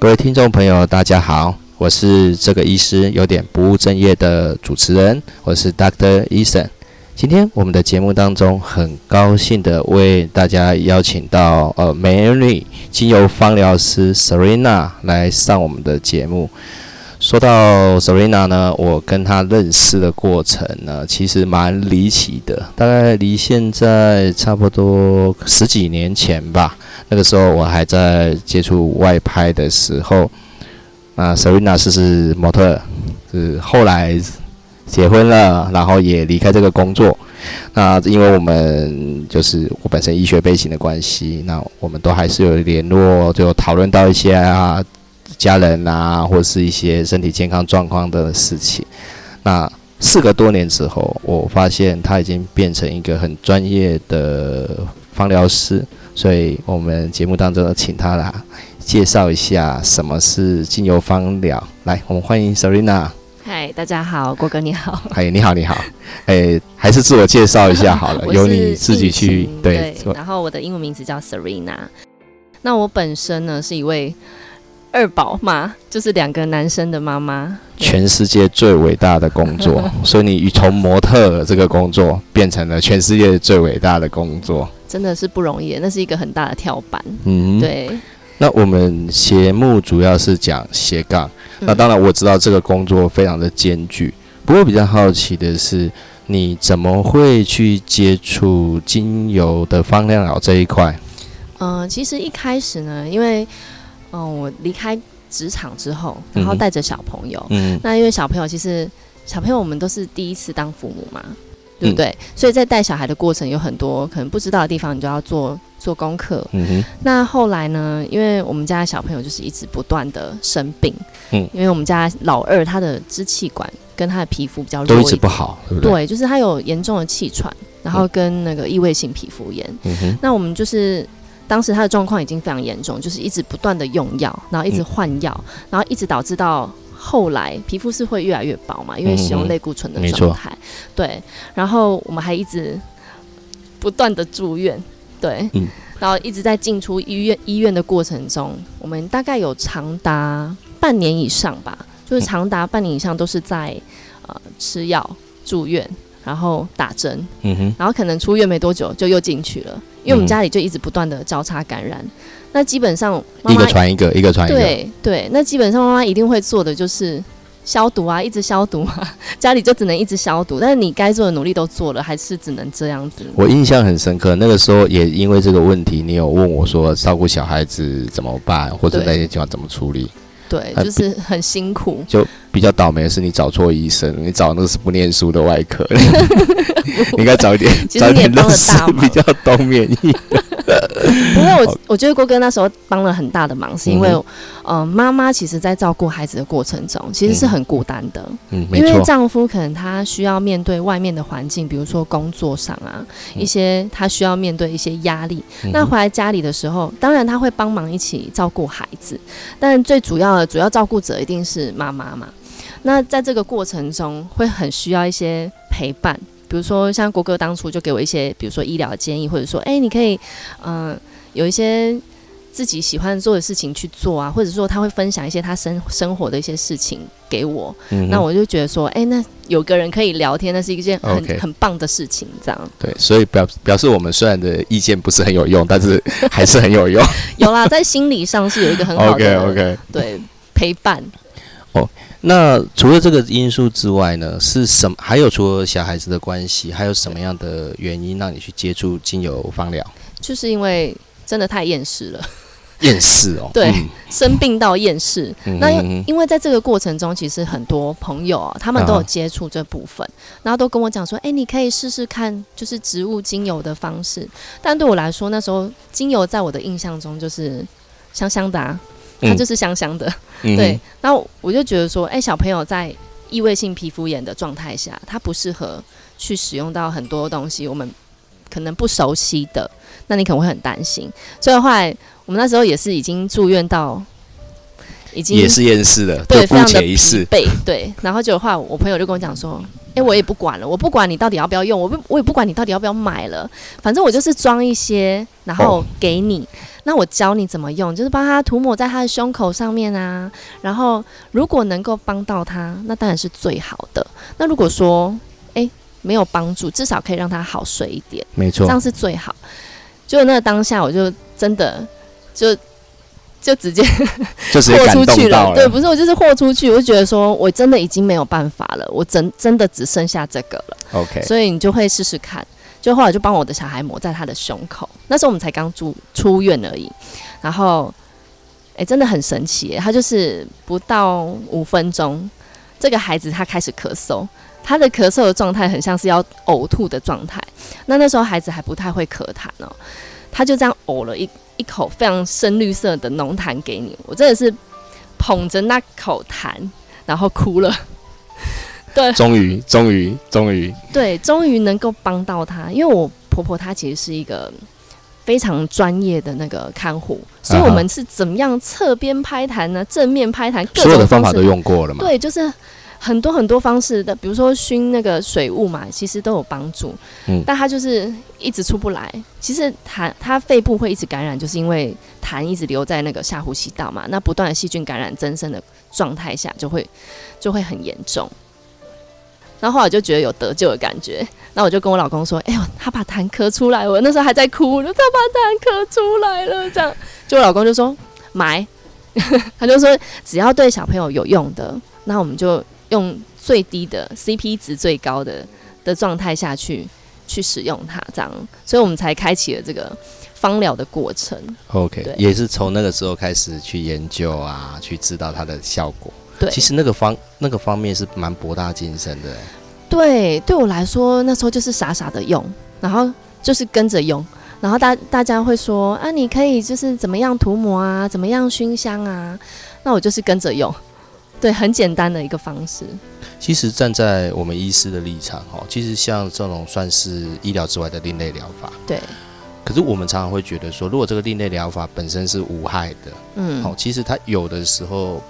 各位听众朋友，大家好，我是这个医师有点不务正业的主持人，我是 Doctor Eason。今天我们的节目当中，很高兴的为大家邀请到呃，Mary 精油芳疗师 Serena 来上我们的节目。说到 Serena 呢，我跟她认识的过程呢，其实蛮离奇的，大概离现在差不多十几年前吧。那个时候我还在接触外拍的时候，那 Serena 是是模特，是后来结婚了，然后也离开这个工作。那因为我们就是我本身医学背景的关系，那我们都还是有联络，就讨论到一些啊。家人啊，或是一些身体健康状况的事情。那四个多年之后，我发现他已经变成一个很专业的芳疗师，所以我们节目当中请他来介绍一下什么是精油芳疗。来，我们欢迎 Serena。嗨，大家好，郭哥你好。嗨，你好，你好。哎，还是自我介绍一下好了，由你自己去对。然后我的英文名字叫 Serena。那我本身呢是一位。二宝妈就是两个男生的妈妈，全世界最伟大的工作，所以你从模特这个工作变成了全世界最伟大的工作，真的是不容易，那是一个很大的跳板。嗯，对。那我们节目主要是讲斜杠，那当然我知道这个工作非常的艰巨，不过比较好奇的是，你怎么会去接触精油的芳疗这一块？嗯，其实一开始呢，因为嗯，我离开职场之后，然后带着小朋友。嗯，那因为小朋友其实小朋友我们都是第一次当父母嘛，对不对？所以在带小孩的过程有很多可能不知道的地方，你就要做做功课。嗯哼。那后来呢？因为我们家的小朋友就是一直不断的生病。嗯。因为我们家老二他的支气管跟他的皮肤比较都一直不好，对不对？对，就是他有严重的气喘，然后跟那个异位性皮肤炎。嗯哼。那我们就是。当时他的状况已经非常严重，就是一直不断的用药，然后一直换药，然后一直导致到后来皮肤是会越来越薄嘛，因为使用类固醇的状态。对，然后我们还一直不断的住院，对，然后一直在进出医院医院的过程中，我们大概有长达半年以上吧，就是长达半年以上都是在呃吃药住院。然后打针，嗯哼，然后可能出院没多久就又进去了，因为我们家里就一直不断的交叉感染。那基本上一个传一个，一个传一个。对对，那基本上妈妈一定会做的就是消毒啊，一直消毒啊，家里就只能一直消毒。但是你该做的努力都做了，还是只能这样子。我印象很深刻，那个时候也因为这个问题，你有问我说照顾小孩子怎么办，或者那些情况怎么处理？对，就是很辛苦。就比较倒霉的是，你找错医生，你找那个是不念书的外科，你 应该早一点，早点认识比较懂免疫。不过我我觉得郭哥那时候帮了很大的忙，是因为，呃，妈妈其实在照顾孩子的过程中，其实是很孤单的。嗯，因为丈夫可能他需要面对外面的环境，比如说工作上啊，一些他需要面对一些压力。那回来家里的时候，当然他会帮忙一起照顾孩子，但最主要的主要照顾者一定是妈妈嘛。那在这个过程中，会很需要一些陪伴。比如说，像国哥当初就给我一些，比如说医疗建议，或者说，哎，你可以，嗯，有一些自己喜欢做的事情去做啊，或者说他会分享一些他生生活的一些事情给我，那我就觉得说，哎，那有个人可以聊天，那是一件很很棒的事情，这样。对，所以表表示我们虽然的意见不是很有用，但是还是很有用。有啦，在心理上是有一个很好的，OK，对，陪伴。哦。那除了这个因素之外呢，是什么？还有除了小孩子的关系，还有什么样的原因让你去接触精油芳疗？就是因为真的太厌世了，厌世哦，对，生病到厌世。那因为在这个过程中，其实很多朋友啊，他们都有接触这部分，然后都跟我讲说：“哎，你可以试试看，就是植物精油的方式。”但对我来说，那时候精油在我的印象中就是香香的。它就是香香的，对。那我就觉得说，哎，小朋友在异位性皮肤炎的状态下，他不适合去使用到很多东西，我们可能不熟悉的，那你可能会很担心。所以后来我们那时候也是已经住院到，已经也是厌世了，对，非常的疲惫，对。然后就话，我朋友就跟我讲说，哎，我也不管了，我不管你到底要不要用，我不，我也不管你到底要不要买了，反正我就是装一些，然后给你。那我教你怎么用，就是帮他涂抹在他的胸口上面啊。然后如果能够帮到他，那当然是最好的。那如果说哎没有帮助，至少可以让他好睡一点，没错，这样是最好。就那个当下，我就真的就 就直接豁出去了。对，不是我就是豁出去，我就觉得说我真的已经没有办法了，我真真的只剩下这个了。OK，所以你就会试试看。就后来就帮我的小孩抹在他的胸口，那时候我们才刚住出院而已，然后，哎，真的很神奇，他就是不到五分钟，这个孩子他开始咳嗽，他的咳嗽的状态很像是要呕吐的状态，那那时候孩子还不太会咳痰哦，他就这样呕了一一口非常深绿色的浓痰给你，我真的是捧着那口痰，然后哭了。对，终于，终于，终于，对，终于能够帮到他。因为我婆婆她其实是一个非常专业的那个看护，所以我们是怎么样侧边拍痰呢？正面拍痰，所有的方法都用过了嘛？对，就是很多很多方式的，比如说熏那个水雾嘛，其实都有帮助。嗯，但他就是一直出不来。其实痰，他肺部会一直感染，就是因为痰一直留在那个下呼吸道嘛。那不断的细菌感染增生的状态下，就会就会很严重。然后后来就觉得有得救的感觉，那我就跟我老公说：“哎呦，他把痰咳出来，我那时候还在哭，他把痰咳出来了。”这样，就我老公就说：“买。”他就说：“只要对小朋友有用的，那我们就用最低的 CP 值最高的的状态下去去使用它，这样，所以我们才开启了这个芳疗的过程。OK，也是从那个时候开始去研究啊，去知道它的效果。对，其实那个方那个方面是蛮博大精深的。对，对我来说那时候就是傻傻的用，然后就是跟着用，然后大大家会说啊，你可以就是怎么样涂抹啊，怎么样熏香啊，那我就是跟着用，对，很简单的一个方式。其实站在我们医师的立场哦，其实像这种算是医疗之外的另类疗法。对。可是我们常常会觉得说，如果这个另类疗法本身是无害的，嗯，好，其实它有的时候。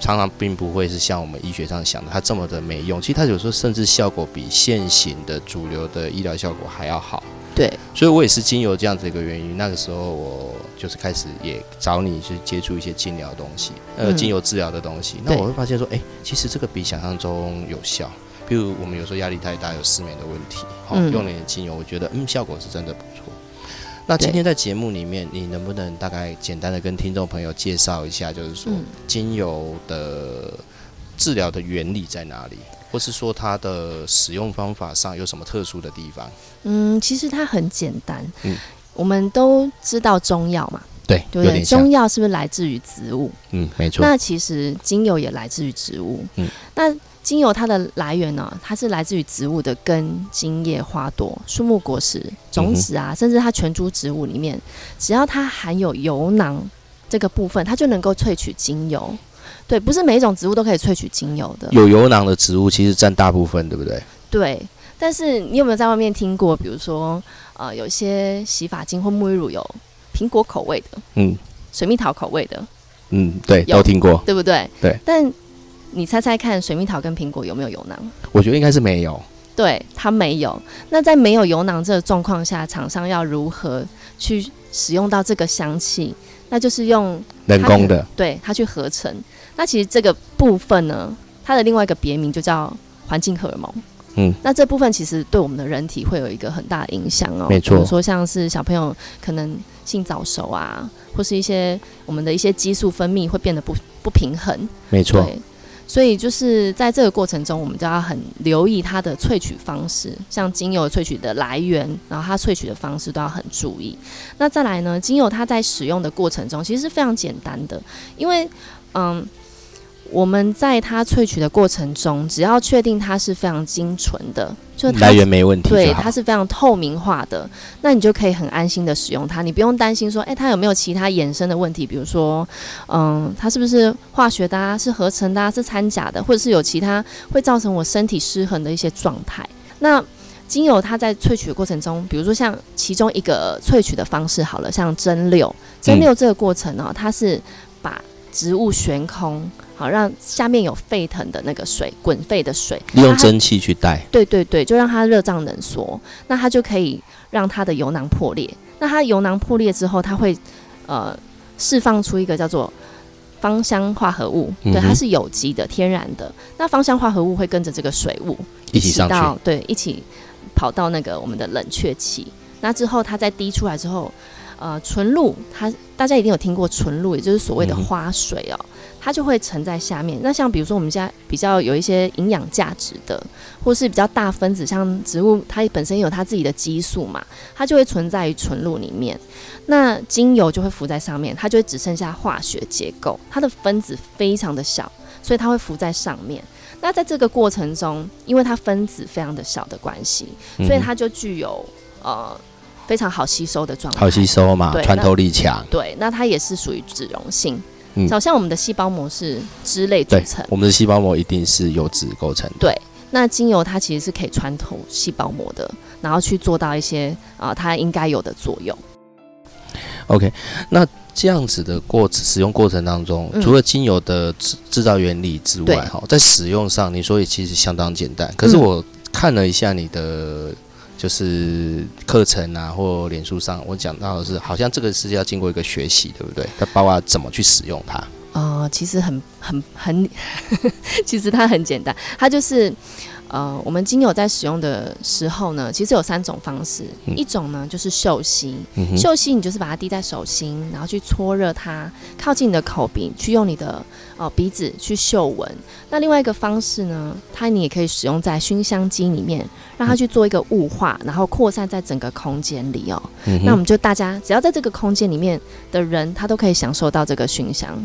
常常并不会是像我们医学上想的，它这么的没用。其实它有时候甚至效果比现行的主流的医疗效果还要好。对，所以我也是经由这样子一个原因，那个时候我就是开始也找你去接触一些精疗东西，呃，精油治疗的东西。那我会发现说，哎，其实这个比想象中有效。比如我们有时候压力太大，有失眠的问题，好，用了点精油，我觉得嗯，效果是真的不错。那今天在节目里面，你能不能大概简单的跟听众朋友介绍一下，就是说精油的治疗的原理在哪里，或是说它的使用方法上有什么特殊的地方？嗯，其实它很简单。嗯，我们都知道中药嘛，对，对不对？中药是不是来自于植物？嗯，没错。那其实精油也来自于植物。嗯，那。精油它的来源呢，它是来自于植物的根、茎叶、花朵、树木、果实、种子啊，甚至它全株植物里面，只要它含有油囊这个部分，它就能够萃取精油。对，不是每一种植物都可以萃取精油的。有油囊的植物其实占大部分，对不对？对。但是你有没有在外面听过，比如说呃，有些洗发精或沐浴乳有苹果口味的，嗯，水蜜桃口味的，嗯，对，都听过，对不对？对。但你猜猜看，水蜜桃跟苹果有没有油囊？我觉得应该是没有。对，它没有。那在没有油囊这个状况下，厂商要如何去使用到这个香气？那就是用人工的，对，它去合成。那其实这个部分呢，它的另外一个别名就叫环境荷尔蒙。嗯，那这部分其实对我们的人体会有一个很大的影响哦。没错，比如说像是小朋友可能性早熟啊，或是一些我们的一些激素分泌会变得不不平衡。没错。所以就是在这个过程中，我们就要很留意它的萃取方式，像精油萃取的来源，然后它萃取的方式都要很注意。那再来呢，精油它在使用的过程中其实是非常简单的，因为嗯。我们在它萃取的过程中，只要确定它是非常精纯的，就来源没问题，对，它是非常透明化的，那你就可以很安心的使用它，你不用担心说，哎，它有没有其他衍生的问题，比如说，嗯，它是不是化学的啊，是合成的啊，是掺假的，或者是有其他会造成我身体失衡的一些状态。那精油它在萃取的过程中，比如说像其中一个萃取的方式，好了，像蒸馏，蒸馏这个过程呢，它是把植物悬空。好，让下面有沸腾的那个水，滚沸的水，利用蒸汽去带。对对对，就让它热胀冷缩，那它就可以让它的油囊破裂。那它油囊破裂之后，它会呃释放出一个叫做芳香化合物，对，它是有机的、天然的。那芳香化合物会跟着这个水雾一起上去，对，一起跑到那个我们的冷却器。那之后它再滴出来之后。呃，纯露，它大家一定有听过纯露，也就是所谓的花水哦，它就会沉在下面。那像比如说我们现在比较有一些营养价值的，或是比较大分子，像植物它本身有它自己的激素嘛，它就会存在于纯露里面。那精油就会浮在上面，它就会只剩下化学结构，它的分子非常的小，所以它会浮在上面。那在这个过程中，因为它分子非常的小的关系，所以它就具有呃。非常好吸收的状态，好吸收嘛，穿透力强。对，那它也是属于脂溶性，嗯，好像我们的细胞膜是脂类组成，我们的细胞膜一定是由脂构成。对，那精油它其实是可以穿透细胞膜的，然后去做到一些啊它应该有的作用。OK，那这样子的过使用过程当中，除了精油的制制造原理之外，哈，在使用上，你说也其实相当简单。可是我看了一下你的。就是课程啊，或脸书上，我讲到的是，好像这个是要经过一个学习，对不对？它包括怎么去使用它。啊，其实很很很，其实它很简单，它就是。呃，我们精油在使用的时候呢，其实有三种方式。一种呢就是嗅吸，嗅吸你就是把它滴在手心，然后去搓热它，靠近你的口鼻，去用你的呃鼻子去嗅闻。那另外一个方式呢，它你也可以使用在熏香机里面，让它去做一个雾化，然后扩散在整个空间里哦。那我们就大家只要在这个空间里面的人，他都可以享受到这个熏香，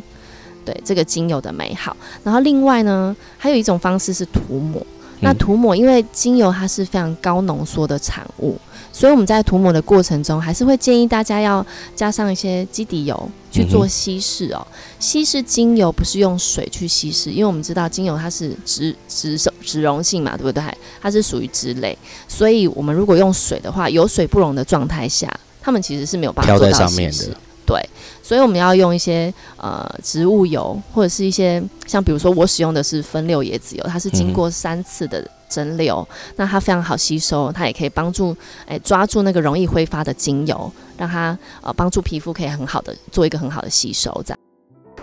对这个精油的美好。然后另外呢，还有一种方式是涂抹。那涂抹，因为精油它是非常高浓缩的产物，所以我们在涂抹的过程中，还是会建议大家要加上一些基底油去做稀释哦。稀释精油不是用水去稀释，因为我们知道精油它是脂脂脂溶性嘛，对不对？它是属于脂类，所以我们如果用水的话，有水不溶的状态下，它们其实是没有办法做到稀释。对，所以我们要用一些呃植物油，或者是一些像比如说我使用的是分六椰子油，它是经过三次的蒸馏，那它非常好吸收，它也可以帮助哎抓住那个容易挥发的精油，让它呃帮助皮肤可以很好的做一个很好的吸收。这样，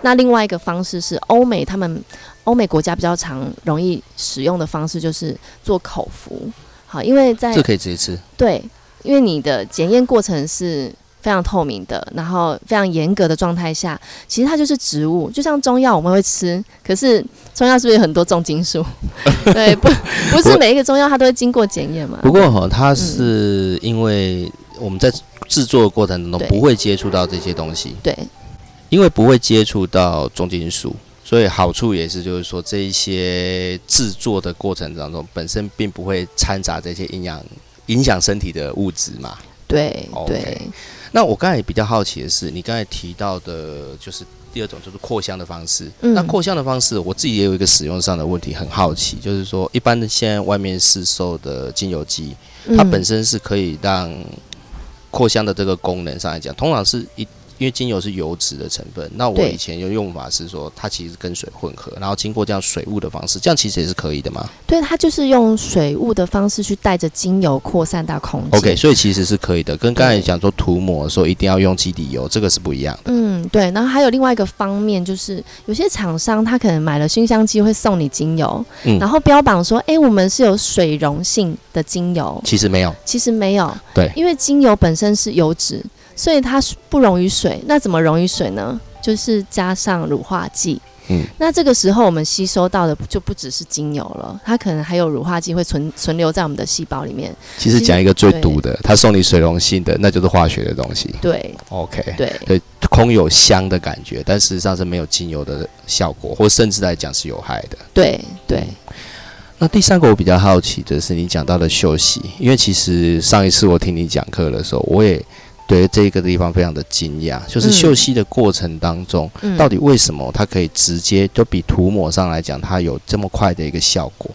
那另外一个方式是欧美他们欧美国家比较常容易使用的方式就是做口服，好，因为在这可以直接吃，对，因为你的检验过程是。非常透明的，然后非常严格的状态下，其实它就是植物，就像中药我们会吃，可是中药是不是有很多重金属？对，不不是每一个中药它都会经过检验嘛。不过哈，它是因为我们在制作的过程当中不会接触到这些东西，对，因为不会接触到重金属，所以好处也是就是说这一些制作的过程当中本身并不会掺杂这些营养影响身体的物质嘛。对对。那我刚才也比较好奇的是，你刚才提到的，就是第二种，就是扩香的方式。那扩香的方式，我自己也有一个使用上的问题，很好奇，就是说，一般的现在外面市售的精油机，它本身是可以让扩香的这个功能上来讲，通常是一。因为精油是油脂的成分，那我以前有用法是说，它其实跟水混合，然后经过这样水雾的方式，这样其实也是可以的嘛？对，它就是用水雾的方式去带着精油扩散到空间。OK，所以其实是可以的，跟刚才讲说涂抹的时候一定要用基底油，这个是不一样的。嗯，对。然后还有另外一个方面，就是有些厂商他可能买了熏香机会送你精油，然后标榜说，哎，我们是有水溶性的精油，其实没有，其实没有。对，因为精油本身是油脂。所以它不溶于水，那怎么溶于水呢？就是加上乳化剂。嗯，那这个时候我们吸收到的就不只是精油了，它可能还有乳化剂会存存留在我们的细胞里面。其实讲一个最毒的，它送你水溶性的，那就是化学的东西。对，OK，对对，空有香的感觉，但事实上是没有精油的效果，或甚至来讲是有害的。对对。那第三个我比较好奇的是你讲到的休息，因为其实上一次我听你讲课的时候，我也。对这个地方非常的惊讶，就是嗅吸的过程当中，到底为什么它可以直接就比涂抹上来讲，它有这么快的一个效果？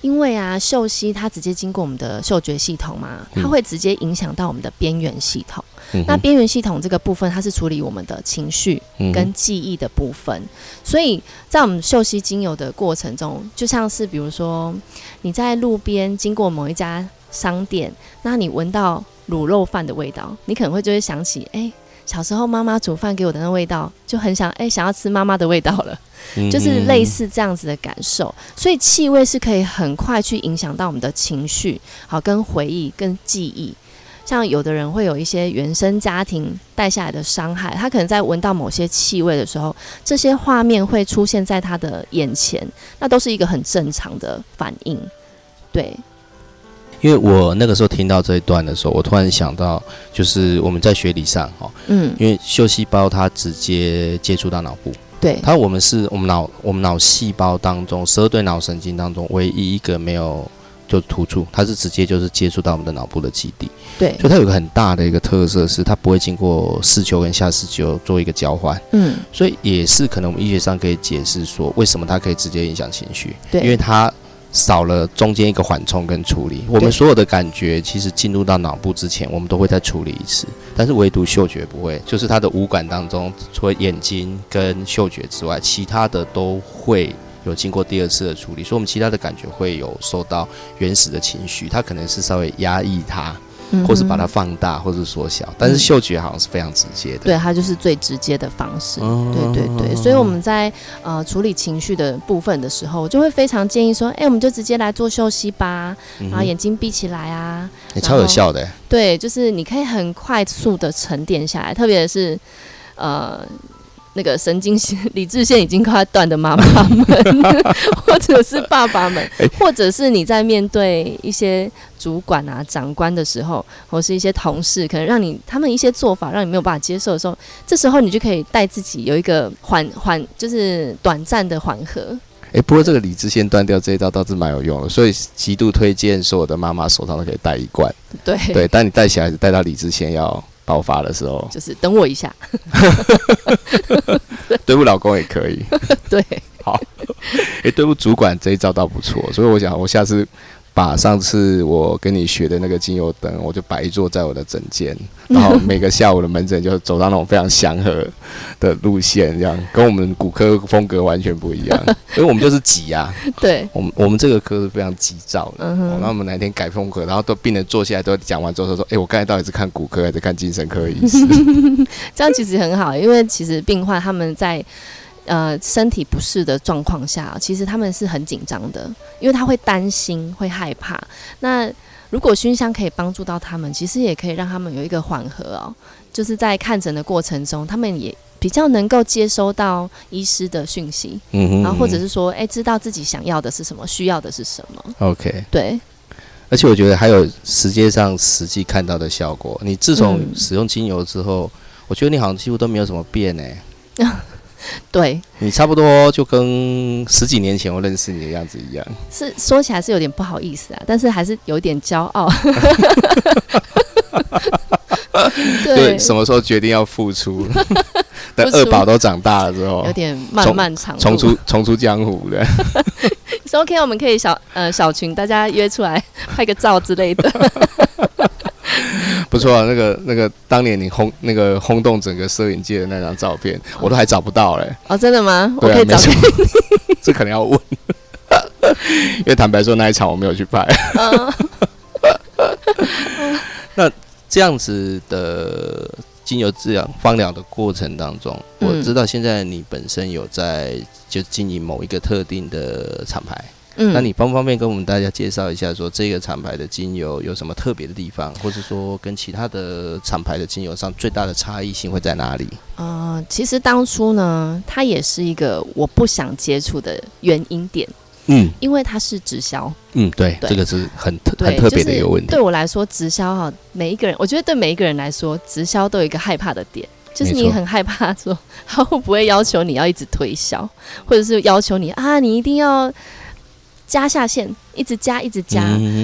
因为啊，嗅吸它直接经过我们的嗅觉系统嘛，它会直接影响到我们的边缘系统。那边缘系统这个部分，它是处理我们的情绪跟记忆的部分。所以在我们嗅吸精油的过程中，就像是比如说你在路边经过某一家商店，那你闻到。卤肉饭的味道，你可能会就会想起，哎，小时候妈妈煮饭给我的那味道，就很想哎想要吃妈妈的味道了，就是类似这样子的感受。所以气味是可以很快去影响到我们的情绪，好跟回忆跟记忆。像有的人会有一些原生家庭带下来的伤害，他可能在闻到某些气味的时候，这些画面会出现在他的眼前，那都是一个很正常的反应。对，因为我那个时候听到这一段的时候，我突然想到，就是我们在学理上哈，嗯，因为嗅细胞它直接接触到脑部，对，它我们是我们脑我们脑细胞当中十二对脑神经当中唯一一个没有。就突出，它是直接就是接触到我们的脑部的基地，对，所以它有个很大的一个特色是，它不会经过视球跟下视球做一个交换，嗯，所以也是可能我们医学上可以解释说，为什么它可以直接影响情绪，对，因为它少了中间一个缓冲跟处理，我们所有的感觉其实进入到脑部之前，我们都会再处理一次，但是唯独嗅觉不会，就是它的五感当中，除了眼睛跟嗅觉之外，其他的都会。有经过第二次的处理，所以我们其他的感觉会有受到原始的情绪，它可能是稍微压抑它，或是把它放大，或是缩小。但是嗅觉好像是非常直接的，对，它就是最直接的方式。对对对，所以我们在呃处理情绪的部分的时候，我就会非常建议说，哎，我们就直接来做休息吧，然后眼睛闭起来啊，也超有效的。对，就是你可以很快速的沉淀下来，特别是呃。那个神经线、理智线已经快断的妈妈们，或者是爸爸们，或者是你在面对一些主管啊、长官的时候，或是一些同事，可能让你他们一些做法让你没有办法接受的时候，这时候你就可以带自己有一个缓缓，就是短暂的缓和。哎，不过这个理智线断掉这一招倒是蛮有用的，所以极度推荐所有的妈妈手上都可以带一罐。对对，但你带起来带到理智线要。爆发的时候，就是等我一下，对付老公也可以。对，好，哎，对付主管这一招倒不错，所以我想我下次。把上次我跟你学的那个精油灯，我就摆一座在我的诊间，然后每个下午的门诊就走到那种非常祥和的路线，这样跟我们骨科风格完全不一样，因为我们就是急啊。对，我们我们这个科是非常急躁的。嗯那我们哪天改风格，然后都病人坐下来都讲完之后说：“哎，我刚才到底是看骨科还是看精神科医师？” 这样其实很好，因为其实病患他们在。呃，身体不适的状况下，其实他们是很紧张的，因为他会担心、会害怕。那如果熏香可以帮助到他们，其实也可以让他们有一个缓和哦，就是在看诊的过程中，他们也比较能够接收到医师的讯息，嗯哼然后或者是说，哎，知道自己想要的是什么，需要的是什么。OK，对。而且我觉得还有实际上实际看到的效果。你自从使用精油之后，我觉得你好像几乎都没有什么变呢。对你差不多就跟十几年前我认识你的样子一样，是说起来是有点不好意思啊，但是还是有点骄傲。对，什么时候决定要付出？等二宝都长大了之后，有点漫漫长重出重出江湖的。是 OK，我们可以小呃小群大家约出来拍个照之类的。不错啊，那个那个当年你轰那个轰动整个摄影界的那张照片，我都还找不到嘞。哦，真的吗？我可以找给你。这可能要问，因为坦白说那一场我没有去拍。那这样子的精油治疗芳疗的过程当中，我知道现在你本身有在就经营某一个特定的厂牌。嗯，那你方不方便跟我们大家介绍一下，说这个厂牌的精油有什么特别的地方，或是说跟其他的厂牌的精油上最大的差异性会在哪里？呃，其实当初呢，它也是一个我不想接触的原因点。嗯，因为它是直销。嗯，对，这个是很特很特别的一个问题。对我来说，直销哈，每一个人，我觉得对每一个人来说，直销都有一个害怕的点，就是你很害怕说 他会不会要求你要一直推销，或者是要求你啊，你一定要。加下线，一直加，一直加，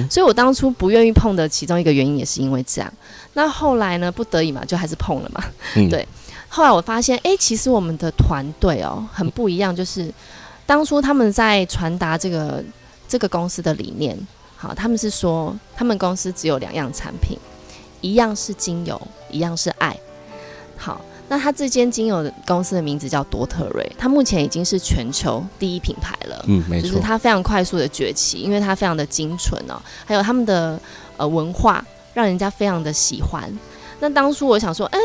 所以我当初不愿意碰的其中一个原因也是因为这样。那后来呢，不得已嘛，就还是碰了嘛。对，后来我发现，哎，其实我们的团队哦，很不一样。就是当初他们在传达这个这个公司的理念，好，他们是说，他们公司只有两样产品，一样是精油，一样是爱。好。那它这间精油的公司的名字叫多特瑞，它目前已经是全球第一品牌了。嗯，没错，就是它非常快速的崛起，因为它非常的精纯哦，还有他们的呃文化让人家非常的喜欢。那当初我想说，嗯，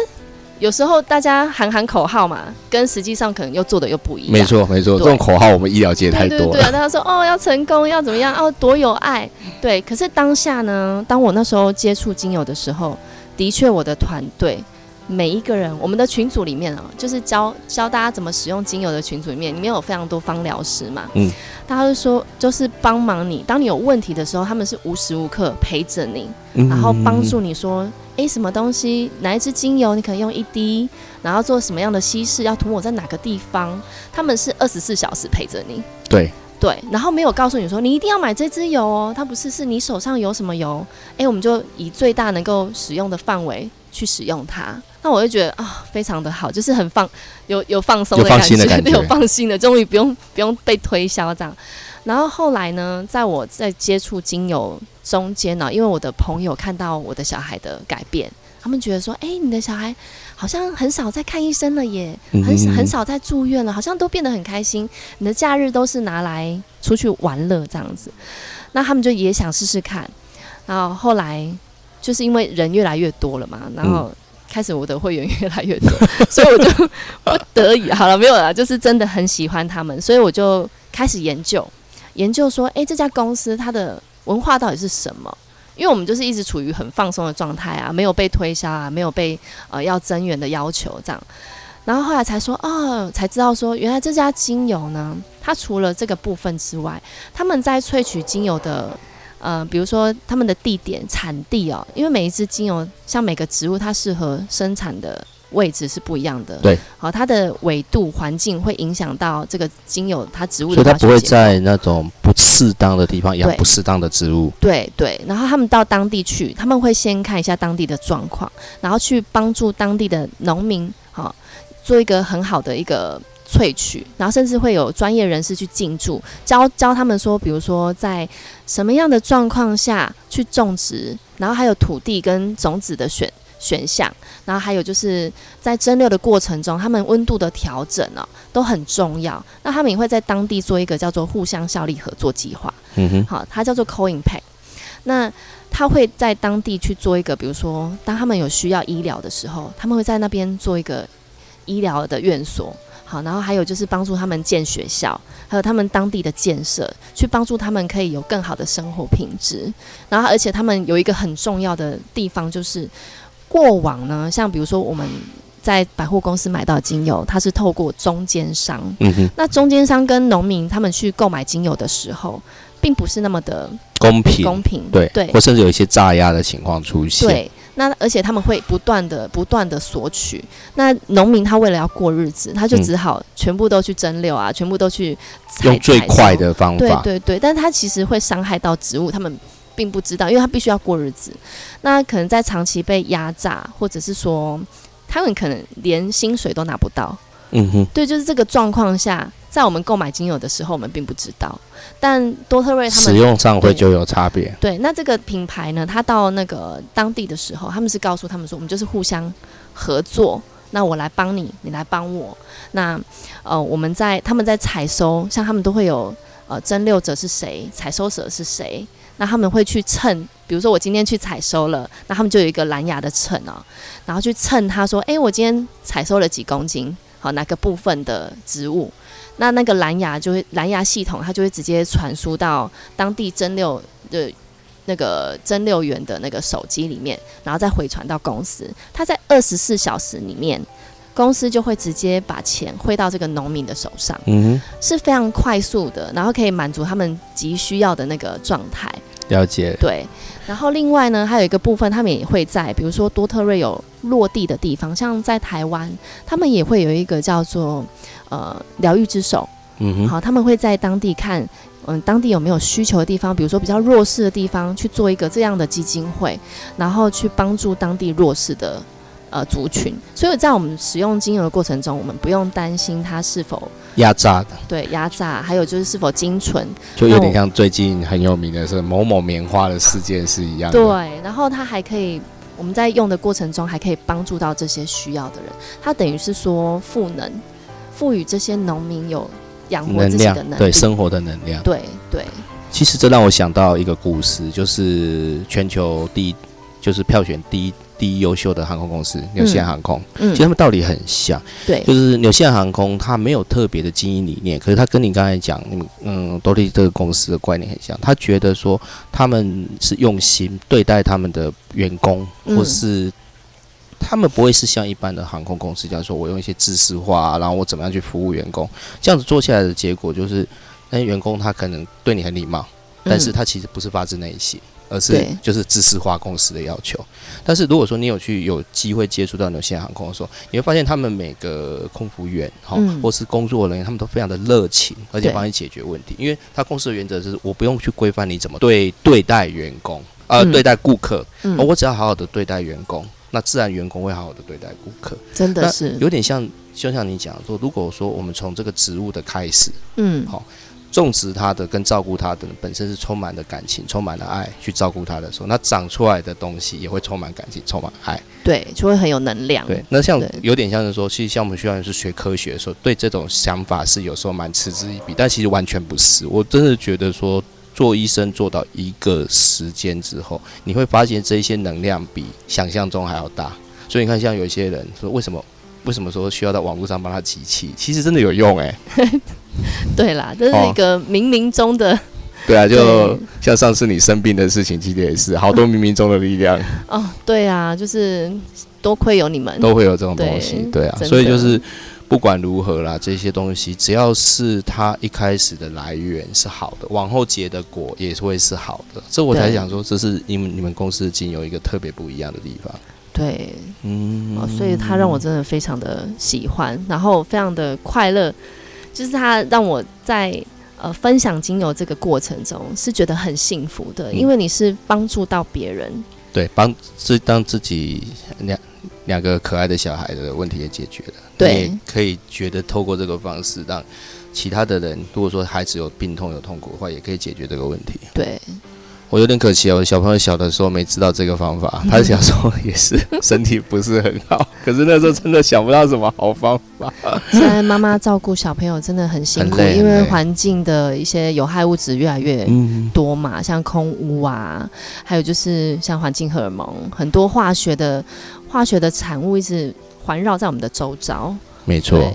有时候大家喊喊口号嘛，跟实际上可能又做的又不一样。没错，没错，这种口号我们医疗界太多了。对对对，大家说哦要成功要怎么样哦多有爱，对。可是当下呢，当我那时候接触精油的时候，的确我的团队每一个人，我们的群组里面啊，就是教教大家怎么使用精油的群组里面，里面有非常多芳疗师嘛。嗯。大家就说就是帮忙你，当你有问题的时候，他们是无时无刻陪着你，然后帮助你说。诶，什么东西？哪一支精油？你可能用一滴，然后做什么样的稀释？要涂抹在哪个地方？他们是二十四小时陪着你。对对，然后没有告诉你说你一定要买这支油哦，它不是，是你手上有什么油？诶，我们就以最大能够使用的范围去使用它。那我就觉得啊，非常的好，就是很放有有放松的感觉，有放心的，终于不用不用被推销这样。然后后来呢，在我在接触精油。中间呢，因为我的朋友看到我的小孩的改变，他们觉得说：“哎，你的小孩好像很少在看医生了耶，很很少在住院了，好像都变得很开心。你的假日都是拿来出去玩乐这样子。”那他们就也想试试看。然后后来就是因为人越来越多了嘛，然后开始我的会员越来越多，所以我就不得已好了，没有了，就是真的很喜欢他们，所以我就开始研究研究说：“哎，这家公司它的。”文化到底是什么？因为我们就是一直处于很放松的状态啊，没有被推销啊，没有被呃要增援的要求这样。然后后来才说哦，才知道说原来这家精油呢，它除了这个部分之外，他们在萃取精油的呃，比如说他们的地点产地哦，因为每一支精油像每个植物它适合生产的。位置是不一样的，对，好，它的纬度环境会影响到这个精油它植物，所以它不会在那种不适当的地方养不适当的植物。对对，然后他们到当地去，他们会先看一下当地的状况，然后去帮助当地的农民，好，做一个很好的一个萃取，然后甚至会有专业人士去进驻，教教他们说，比如说在什么样的状况下去种植，然后还有土地跟种子的选。选项，然后还有就是在蒸馏的过程中，他们温度的调整哦都很重要。那他们也会在当地做一个叫做互相效力合作计划。嗯哼，好，它叫做 Co-Inpay。那他会在当地去做一个，比如说当他们有需要医疗的时候，他们会在那边做一个医疗的院所。好，然后还有就是帮助他们建学校，还有他们当地的建设，去帮助他们可以有更好的生活品质。然后而且他们有一个很重要的地方就是。过往呢，像比如说我们在百货公司买到精油，它是透过中间商。嗯哼。那中间商跟农民他们去购买精油的时候，并不是那么的公平。公平。对对。或甚至有一些炸压的情况出现。对。那而且他们会不断的、不断的索取。那农民他为了要过日子，他就只好全部都去蒸馏啊，全部都去用最快的方法。对对对。但是他其实会伤害到植物，他们。并不知道，因为他必须要过日子，那可能在长期被压榨，或者是说他们可能连薪水都拿不到。嗯哼，对，就是这个状况下，在我们购买精油的时候，我们并不知道，但多特瑞他们使用上会就有差别。对，那这个品牌呢，他到那个当地的时候，他们是告诉他们说，我们就是互相合作，那我来帮你，你来帮我。那呃，我们在他们在采收，像他们都会有呃蒸馏者是谁，采收者是谁。那他们会去称，比如说我今天去采收了，那他们就有一个蓝牙的秤哦，然后去称，他说：“诶，我今天采收了几公斤？好，哪个部分的植物？那那个蓝牙就会蓝牙系统，它就会直接传输到当地蒸馏的那个蒸馏员的那个手机里面，然后再回传到公司。它在二十四小时里面，公司就会直接把钱汇到这个农民的手上，嗯哼，是非常快速的，然后可以满足他们急需要的那个状态。”了解，对，然后另外呢，还有一个部分，他们也会在，比如说多特瑞有落地的地方，像在台湾，他们也会有一个叫做呃疗愈之手，嗯哼，好，他们会在当地看，嗯，当地有没有需求的地方，比如说比较弱势的地方，去做一个这样的基金会，然后去帮助当地弱势的。呃，族群，所以在我们使用精油的过程中，我们不用担心它是否压榨的，对，压榨，还有就是是否精纯，就有点像最近很有名的是某某棉花的事件是一样的。对，然后它还可以，我们在用的过程中还可以帮助到这些需要的人，它等于是说赋能，赋予这些农民有养活自己的能力，对，生活的能量。对对。其实这让我想到一个故事，就是全球第一，就是票选第一。第一优秀的航空公司——纽西兰航空。嗯，其实他们道理很像。对，就是纽西兰航空，它没有特别的经营理念，可是它跟你刚才讲，嗯，多利这个公司的观念很像。他觉得说他们是用心对待他们的员工，或是他们不会是像一般的航空公司这样说，我用一些知识化，然后我怎么样去服务员工，这样子做下来的结果就是，那些员工他可能对你很礼貌，但是他其实不是发自内心。而是就是知识化公司的要求，但是如果说你有去有机会接触到纽西航空的时候，你会发现他们每个空服员哈，或是工作人员，他们都非常的热情，而且帮你解决问题。因为他公司的原则是我不用去规范你怎么对对待员工，呃，对待顾客，我只要好好的对待员工，那自然员工会好好的对待顾客。真的是。有点像，就像你讲说，如果说我们从这个职务的开始，嗯，好。种植它的跟照顾它的本身是充满了感情、充满了爱，去照顾它的时候，那长出来的东西也会充满感情、充满爱，对，就会很有能量。对，那像有点像是说，其实像我们学校是学科学的时候，对这种想法是有时候蛮嗤之以鼻，但其实完全不是。我真的觉得说，做医生做到一个时间之后，你会发现这些能量比想象中还要大。所以你看，像有一些人说，为什么为什么说需要在网络上帮他集气？其实真的有用哎。对啦，这是一个冥冥中的。对啊，就像上次你生病的事情，其实也是好多冥冥中的力量。哦，对啊，就是多亏有你们，都会有这种东西。对啊，所以就是不管如何啦，这些东西只要是它一开始的来源是好的，往后结的果也是会是好的。这我才想说，这是因为你们公司的精油一个特别不一样的地方。对，嗯，所以他让我真的非常的喜欢，然后非常的快乐。就是他让我在呃分享精油这个过程中是觉得很幸福的，因为你是帮助到别人，对，帮自当自己两两个可爱的小孩的问题也解决了，对，可以觉得透过这个方式让其他的人，如果说孩子有病痛有痛苦的话，也可以解决这个问题，对。我有点可惜哦，小朋友小的时候没知道这个方法，他小时候也是 身体不是很好，可是那时候真的想不到什么好方法。现在妈妈照顾小朋友真的很辛苦，因为环境的一些有害物质越来越多嘛，像空污啊，还有就是像环境荷尔蒙，很多化学的化学的产物一直环绕在我们的周遭。没错。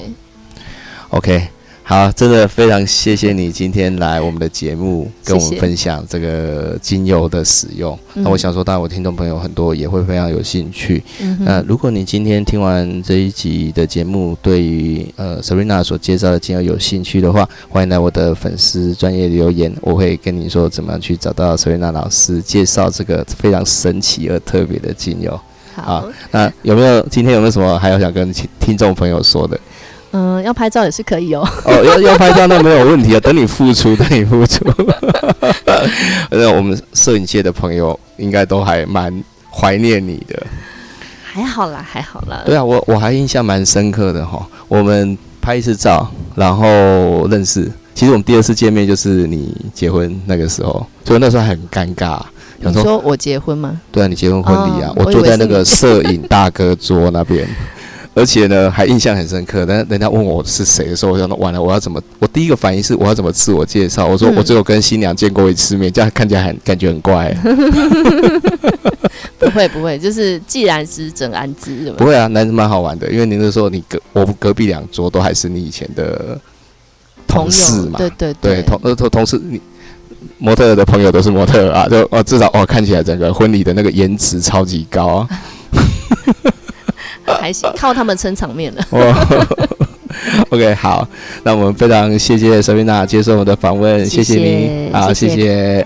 OK。好，真的非常谢谢你今天来我们的节目，跟我们分享这个精油的使用。那我想说，当然我听众朋友很多也会非常有兴趣。那如果你今天听完这一集的节目，对于呃 Serena 所介绍的精油有兴趣的话，欢迎来我的粉丝专业留言，我会跟你说怎么样去找到 Serena 老师介绍这个非常神奇而特别的精油。好，那有没有今天有没有什么还要想跟听众朋友说的？嗯，要拍照也是可以哦。哦，要要拍照那没有问题啊，等你付出，等你付出。那我们摄影界的朋友应该都还蛮怀念你的。还好啦，还好啦。对啊，我我还印象蛮深刻的哈。我们拍一次照，然后认识。其实我们第二次见面就是你结婚那个时候，所以那时候很尴尬。你说我结婚吗？对啊，你结婚婚礼啊，我坐在那个摄影大哥桌那边。而且呢，还印象很深刻。但人家问我是谁的时候，我想到完了，我要怎么？我第一个反应是我要怎么自我介绍？我说我只有跟新娘见过一次面，这样看起来很感觉很怪。不会不会，就是既然是整安之，不会啊，男生蛮好玩的，因为您那时候你隔我们隔壁两桌都还是你以前的同事嘛，对对对，同呃同同事，你模特的朋友都是模特啊，就哦至少哦看起来整个婚礼的那个颜值超级高啊。还行，靠他们撑场面了。OK，好，那我们非常谢谢 Sabina 接受我们的访问，谢谢您，好，谢谢。